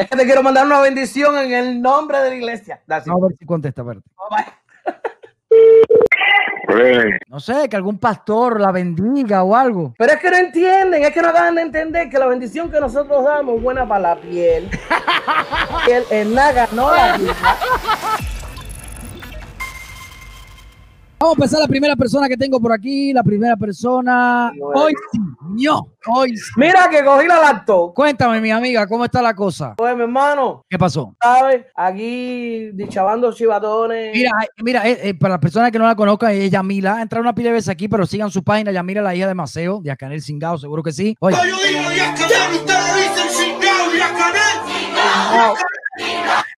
Es que te quiero mandar una bendición en el nombre de la iglesia. That's it. Vamos a ver si contesta. Hey, No sé, que algún pastor la bendiga o algo. Pero es que no entienden, es que no acaban de entender que la bendición que nosotros damos es buena para la piel. piel en naga, no la vida. Vamos a empezar la primera persona que tengo por aquí. La primera persona. Bueno. Hoy sí, ño, hoy sí. Mira que cogí la lacto. Cuéntame, mi amiga, ¿cómo está la cosa? Pues mi hermano, ¿Qué pasó? ¿sabes? Aquí dichabando chivatones. Mira, eh, mira, eh, eh, para las personas que no la conozcan, es Yamila. Ha entrado una pila de veces aquí, pero sigan su página, Yamila, la hija de Maceo, de Acanel Cingado, seguro que sí. Oye, Yo digo ustedes dicen chingado, Yacanel.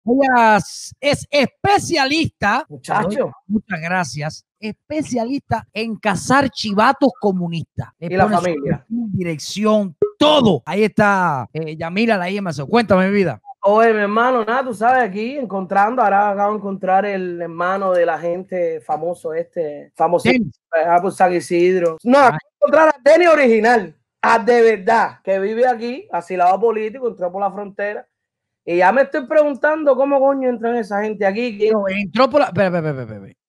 Ella es- es especialista. Muchacho. Muchas gracias. Especialista en cazar chivatos comunistas. Le Y la familia. dirección, todo. Ahí está eh, Yamila, la Maceo. Cuéntame, mi vida. Oye, mi hermano, nada, tú sabes, aquí encontrando, ahora acabo de encontrar el hermano de la gente famoso este, Denis. ah, por San Isidro. No, acabo de encontrar a Denny original, a de verdad, que vive aquí, asilado político, entró por la frontera. Y ya me estoy preguntando cómo coño entran esa gente aquí, No, entró por la.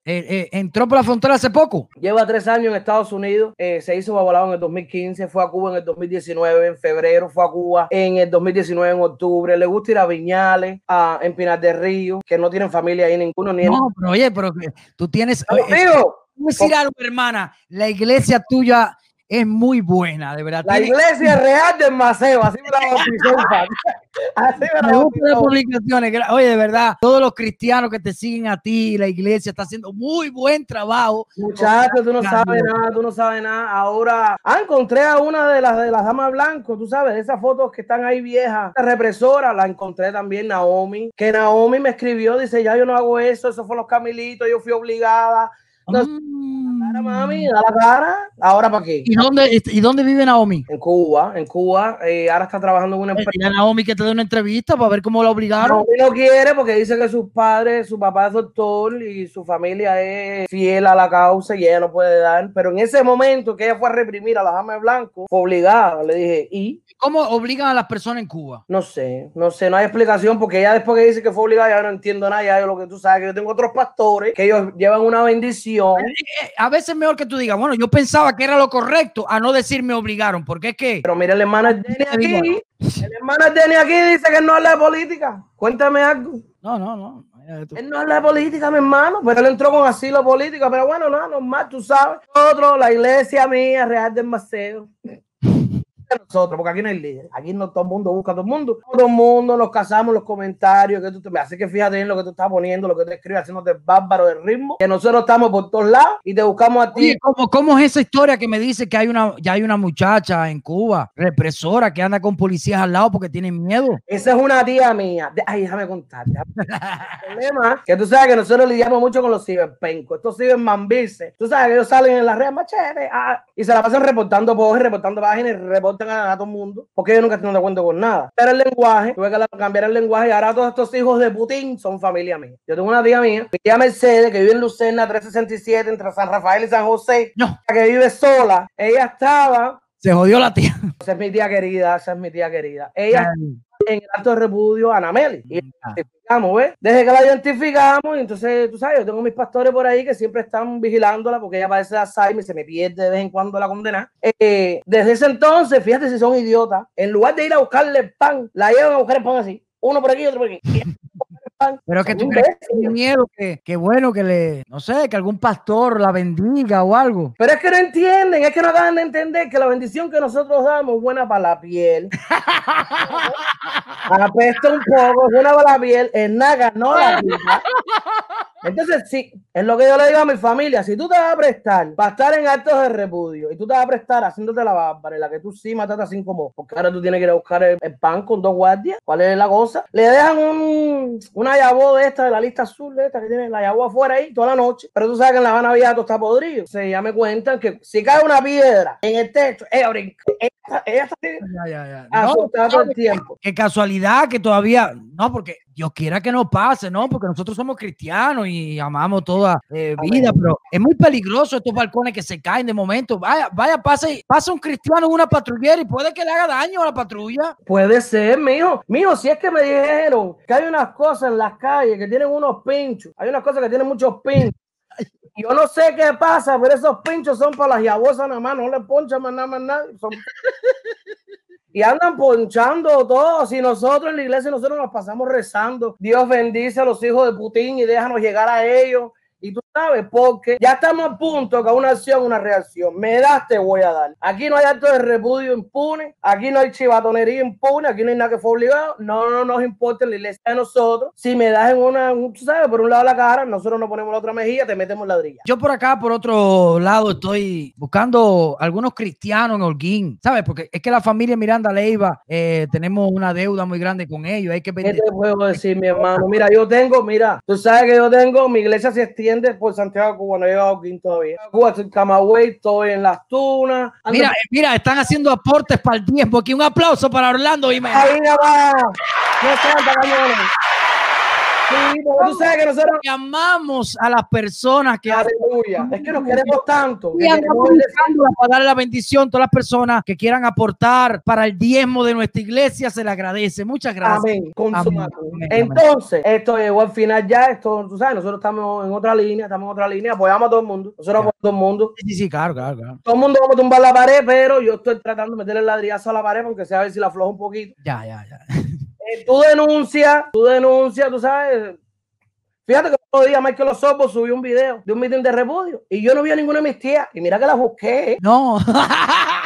Eh, eh, entró por la frontera hace poco. lleva tres años en Estados Unidos, eh, se hizo babalado en el 2015, fue a Cuba en el 2019, en febrero fue a Cuba en el 2019, en octubre, le gusta ir a Viñales, a en Pinar del Río, que no tienen familia ahí ninguno, ni en No, pero oye, pero tú tienes. eh, Amigo, Voy a decir algo, hermana. La iglesia tuya es muy buena, de verdad. la iglesia real del Maceo, así me la bautizó. Así me la me gusta las bautizó. publicaciones. Oye, de verdad, todos los cristianos que te siguen a ti, la iglesia está haciendo muy buen trabajo. Muchacho, tú no sabes nada, tú no sabes nada. Ahora, ah, encontré a una de las de las damas blancos, tú sabes, de esas fotos que están ahí viejas, la represora, la encontré también Naomi, que Naomi me escribió, dice, ya yo no hago eso, eso fue los camilitos, yo fui obligada. No, Cara, mami, da la cara. Ahora para qué? ¿Y dónde, ¿Y dónde vive Naomi? En Cuba, en Cuba, eh, ahora está trabajando en una Eh, empresa. a Naomi que te dé una entrevista para ver cómo la obligaron. Naomi no quiere porque dice que sus padres, su papá es doctor y su familia es fiel a la causa y ella no puede dar. Pero en ese momento que ella fue a reprimir a la dama de blanco, fue obligada. Le dije, ¿y? ¿Cómo obligan a las personas en Cuba? No sé, no sé, no hay explicación porque ella después que dice que fue obligada, ya no entiendo nada. Ya lo que tú sabes, que yo tengo otros pastores que ellos llevan una bendición. Eh, a veces es mejor que tú digas, bueno, yo pensaba que era lo correcto a no decir me obligaron, porque es que Pero mira, el hermano es Denny aquí. El hermano es Denny aquí dice que no habla de política. Cuéntame algo. no, no, no. Él no habla de política, mi hermano, pero él entró con asilo político. Pero bueno, no, normal, tú sabes. Nosotros, la iglesia mía, Real del Maceo. Nosotros, porque aquí no hay líder. Aquí no todo el mundo busca a todo el mundo. Todo el mundo nos casamos los comentarios que tú te Así que fíjate en lo que tú estás poniendo, lo que tú escribes, haciéndote bárbaro del ritmo. Que nosotros estamos por todos lados y te buscamos a ti. Oye, ¿cómo, cómo es esa historia que me dice que hay una, ya hay una muchacha en Cuba, represora, que anda con policías al lado porque tienen miedo? Esa es una tía mía. De- Ay, déjame contarte. El problema es que tú sabes que nosotros lidiamos mucho con los ciberpencos. Estos cibermambirse. Tú sabes que ellos salen en las redes machete ah, y se la pasan reportando posts, reportando páginas, y a, todo el mundo porque ellos nunca están de acuerdo con nada. Pero el lenguaje, tuve que cambiar el lenguaje y ahora todos estos hijos de Putin son familia mía. Yo tengo una tía mía, mi tía Mercedes, que vive en Lucerna 367 entre San Rafael y San José, No, que vive sola. Ella estaba, se jodió la tía. esa es mi tía querida, esa es mi tía querida. Ella en el acto de repudio a Anameli. Y Ah. identificamos, ¿ves? Desde que la identificamos, y entonces, tú sabes, yo tengo mis pastores por ahí que siempre están vigilándola porque ella padece de Alzheimer y se me pierde de vez en cuando la condena. Eh, desde ese entonces, fíjate si son idiotas, en lugar de ir a buscarle el pan, la llevan a buscar el pan así, uno por aquí, otro por aquí. Pero es que tú crees que tiene miedo que, que bueno que le, no sé, que algún pastor la bendiga o algo. Pero es que no entienden, es que no acaban de entender que la bendición que nosotros damos es buena para la piel. Apesta un poco, es buena para la piel, en naga, no la vida. Entonces, sí, es lo que yo le digo a mi familia. Si tú te vas a prestar para estar en actos de repudio y tú te vas a prestar haciéndote la bárbara, en la que tú sí mataste así como, porque ahora tú tienes que ir a buscar el, el pan con dos guardias, ¿cuál es la cosa? Le dejan un, una yabó de esta, de la lista azul de esta, que tiene la yabó afuera ahí toda la noche, pero tú sabes que en La Habana Vieja todo está podrido. O sea, ya me cuentan que si cae una piedra en el techo, ella brinca, ella, ella está Ya, ya, ya. No, todo el tiempo. qué casualidad que todavía, No, porque Dios quiera que no pase, ¿no? Porque nosotros somos cristianos y amamos toda eh, vida, pero es muy peligroso estos balcones que se caen de momento. Vaya, vaya, pase, pasa un cristiano en una patrullera y puede que le haga daño a la patrulla. Puede ser, mijo. Mijo, si es que me dijeron que hay unas cosas en las calles que tienen unos pinchos, hay unas cosas que tienen muchos pinchos. Yo no sé qué pasa, pero esos pinchos son para las yabosas nada más, no le ponchan más nada, más nada. son- Y andan ponchando todos. Y nosotros en la iglesia, nosotros nos pasamos rezando. Dios bendice a los hijos de Putin y déjanos llegar a ellos. Y tú sabes, porque ya estamos a punto que una acción, una reacción. Me das, te voy a dar. Aquí no hay acto de repudio impune. Aquí no hay chivatonería impune. Aquí no hay nada que fue obligado. No, no nos importa la iglesia de nosotros. Si me das en una, un- tú sabes, por un lado la cara, nosotros nos ponemos la otra mejilla, te metemos ladrilla. Yo por acá, por otro lado, estoy buscando algunos cristianos en Holguín, ¿sabes? Porque es que la familia Miranda Leiva, eh, tenemos una deuda muy grande con ellos. Hay que ¿Qué te puedo decir, mi hermano? Mira, yo tengo, mira, tú sabes que yo tengo, mi iglesia se extiende por Santiago Cuba, no he llegado a todavía. Cuba, Camagüey, estoy en Las Tunas. ando Mira, eh, mira, están haciendo aportes para el tiempo. Aquí un aplauso para Orlando Jiménez. Ahí va. No canta, cañones. Sí, porque tú sabes que nosotros. Llamamos a las personas que hacen Aleluya. Es que nos queremos tanto. que y queremos buscando para darle la bendición a todas las personas que quieran aportar para el diezmo de nuestra iglesia. Se le agradece. Muchas gracias. Amén. Amén, amén, Entonces, esto llegó al final ya. Esto, tú sabes, nosotros estamos en otra línea, estamos en otra línea, apoyamos a todo el mundo. Nosotros apoyamos a todo el mundo. Sí, sí, claro, claro, claro. Todo el mundo vamos a tumbar la pared, pero yo estoy tratando de meterle el ladrillazo a la pared, aunque sea a ver si la afloja un poquito. Ya, ya, ya. Eh, tú denuncias, tú denuncias, tú sabes. Fíjate que otro día Michael Osorbo subió un video de un meeting de repudio y yo no vi a ninguna de mis tías. Y mira que las busqué. No.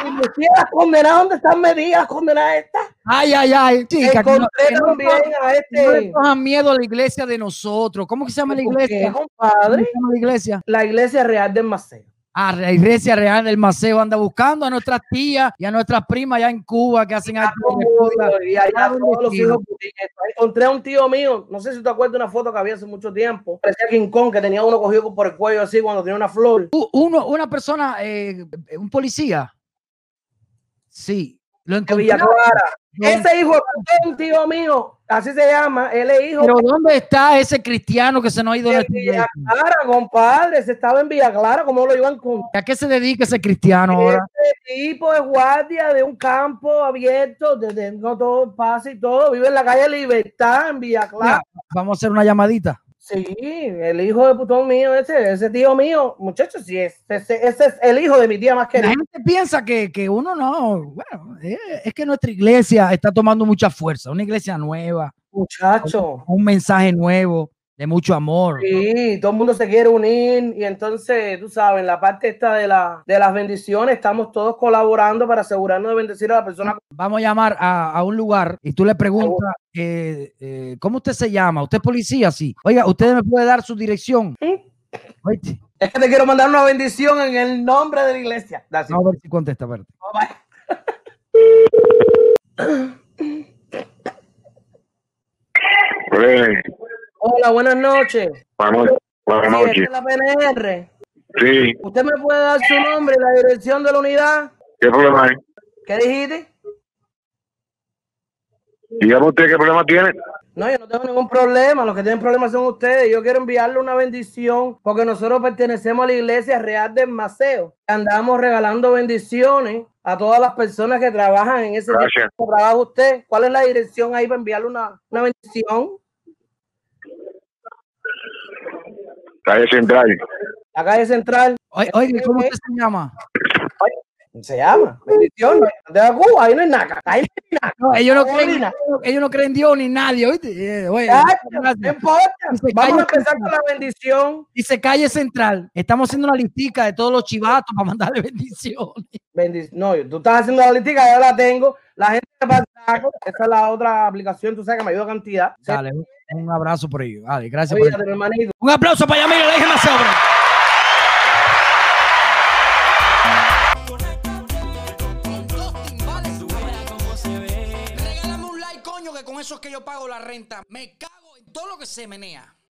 Y mis tías las condenadas, ¿dónde están medidas las condenadas estas? Ay, ay, ay. Chica, que no, Encontré que no también nos- a no le este. cojan miedo a la iglesia de nosotros. ¿Cómo que se llama la ¿Por qué, iglesia? ¿Cómo se llama la iglesia? La iglesia real del Maceo. Ah, la iglesia real del Maceo anda buscando a nuestras tías y a nuestras primas allá en Cuba que hacen repudio. Y allá todos los hijos putinettos. Encontré a un tío mío, no sé si te acuerdas de una foto que había hace mucho tiempo. Parecía King Kong, que tenía uno cogido por el cuello así cuando tenía una flor. Uno, una persona, eh, un policía. Sí, lo De encontré. Ese hijo un tío mío, así se llama. Él es hijo Pero ¿dónde está ese cristiano que se nos ha ido de de nuestra Villa? Clara, compadre. Se estaba en Villa Clara, ¿cómo lo iban con? ¿A qué se dedica ese cristiano ahora? Este tipo es guardia de un campo abierto, desde no todo pasa y todo. Vive en la calle Libertad, en Villa Clara. Mira, vamos a hacer una llamadita. Sí, el hijo de putón mío, ese, ese tío mío, muchachos, sí, ese, ese, ese es el hijo de mi tía más La querida. gente piensa que, que uno no, bueno, eh, es que nuestra iglesia está tomando mucha fuerza, una iglesia nueva, Muchacho. un mensaje nuevo de mucho amor. Sí, todo el mundo se quiere unir y entonces, tú sabes, en la parte esta de, la, de las bendiciones estamos todos colaborando para asegurarnos de bendecir a la persona. Vamos a llamar a, a un lugar y tú le preguntas, eh, eh, ¿cómo usted se llama? ¿Usted es policía? Sí. Oiga, ¿usted me puede dar su dirección? Oíste, Es que te quiero mandar una bendición en el nombre de la iglesia. That's a ver si contesta. espérate. Bye. Pues, Hola, buenas noches. buenas, noches. es la PNR. Sí, ¿Usted me puede dar su nombre y la dirección de la unidad? ¿qué problema hay? ¿Qué dijiste? Dígame usted qué problema tiene. No, yo no tengo ningún problema. Los que tienen problemas son ustedes. Yo quiero enviarle una bendición porque nosotros pertenecemos a la iglesia real del Maceo. Andamos regalando bendiciones a todas las personas que trabajan en ese Gracias. trabajo usted. ¿Cuál es la dirección ahí para enviarle una, una bendición? Calle Central. La calle central. Oye, ¿cómo usted se llama? Se llama. Bendición. De Cuba, ahí no hay nada. Ahí no hay nada. No, ellos no creen, ellos no creen en Dios ni nadie, ¿oíste? Eh, oye, Ya, gracias. No importa. Dice, Vamos a empezar con la bendición. Dice calle central. Estamos haciendo una listica de todos los chivatos para mandarle bendiciones. Bendic- No, tú estás haciendo la listica, yo la tengo. La gente de Pasaco, esa es la otra aplicación, tú sabes que me ayuda cantidad. Dale, un- un abrazo por ello. Dale, gracias por Cuídate, mi hermanito. Un aplauso para Yamil, la hija más sobre. Eso es que yo pago la renta. Me cago en todo lo que se menea.